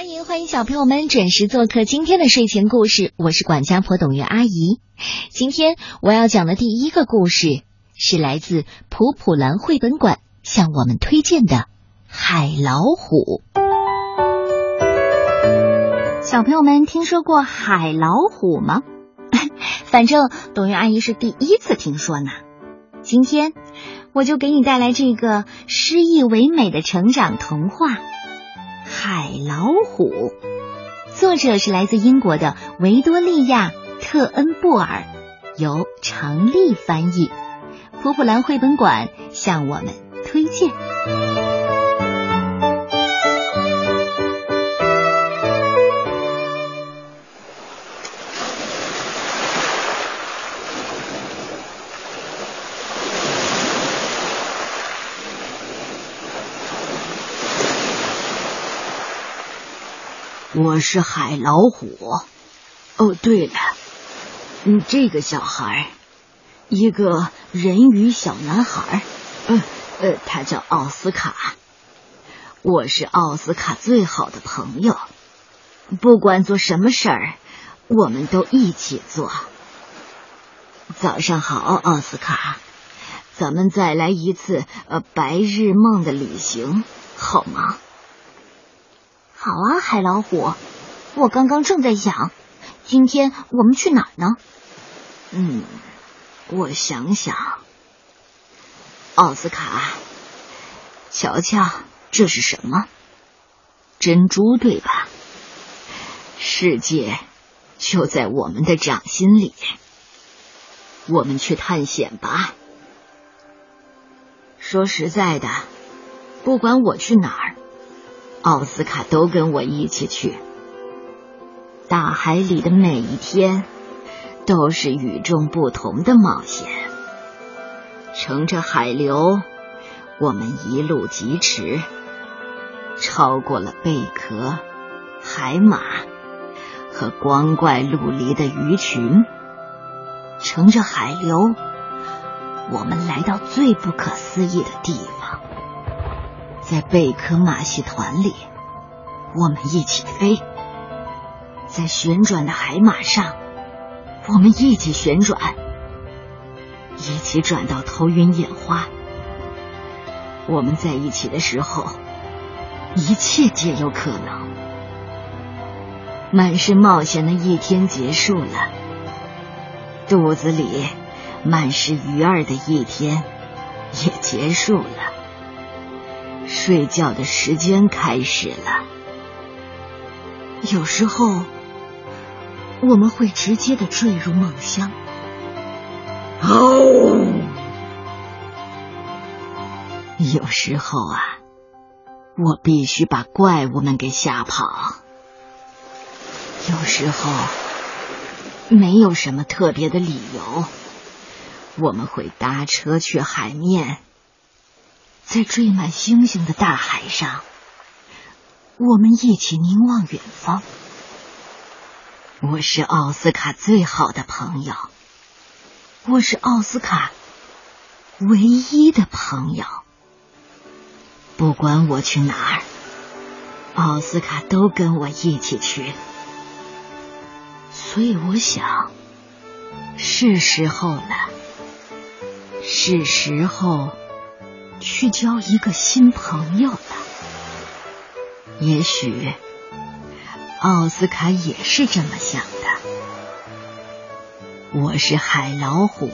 欢迎欢迎小朋友们准时做客今天的睡前故事，我是管家婆董月阿姨。今天我要讲的第一个故事是来自普普兰绘本馆向我们推荐的《海老虎》。小朋友们听说过海老虎吗？反正董月阿姨是第一次听说呢。今天我就给你带来这个诗意唯美的成长童话《海老虎》，作者是来自英国的维多利亚·特恩布尔，由常丽翻译，普普兰绘本馆向我们推荐。我是海老虎。哦，对了，嗯，这个小孩，一个人鱼小男孩，呃呃，他叫奥斯卡。我是奥斯卡最好的朋友，不管做什么事儿，我们都一起做。早上好，奥斯卡，咱们再来一次呃白日梦的旅行，好吗？好啊，海老虎，我刚刚正在想，今天我们去哪儿呢？嗯，我想想，奥斯卡，瞧瞧，这是什么？珍珠对吧？世界就在我们的掌心里，我们去探险吧。说实在的，不管我去哪儿。奥斯卡都跟我一起去。大海里的每一天都是与众不同的冒险。乘着海流，我们一路疾驰，超过了贝壳、海马和光怪陆离的鱼群。乘着海流，我们来到最不可思议的地方。在贝壳马戏团里，我们一起飞；在旋转的海马上，我们一起旋转，一起转到头晕眼花。我们在一起的时候，一切皆有可能。满是冒险的一天结束了，肚子里满是鱼儿的一天也结束了。睡觉的时间开始了。有时候，我们会直接的坠入梦乡。哦，有时候啊，我必须把怪物们给吓跑。有时候，没有什么特别的理由，我们会搭车去海面。在缀满星星的大海上，我们一起凝望远方。我是奥斯卡最好的朋友，我是奥斯卡唯一的朋友。不管我去哪儿，奥斯卡都跟我一起去。所以我想，是时候了，是时候。去交一个新朋友了。也许奥斯卡也是这么想的。我是海老虎，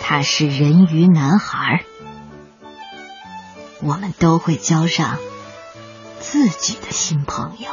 他是人鱼男孩，我们都会交上自己的新朋友。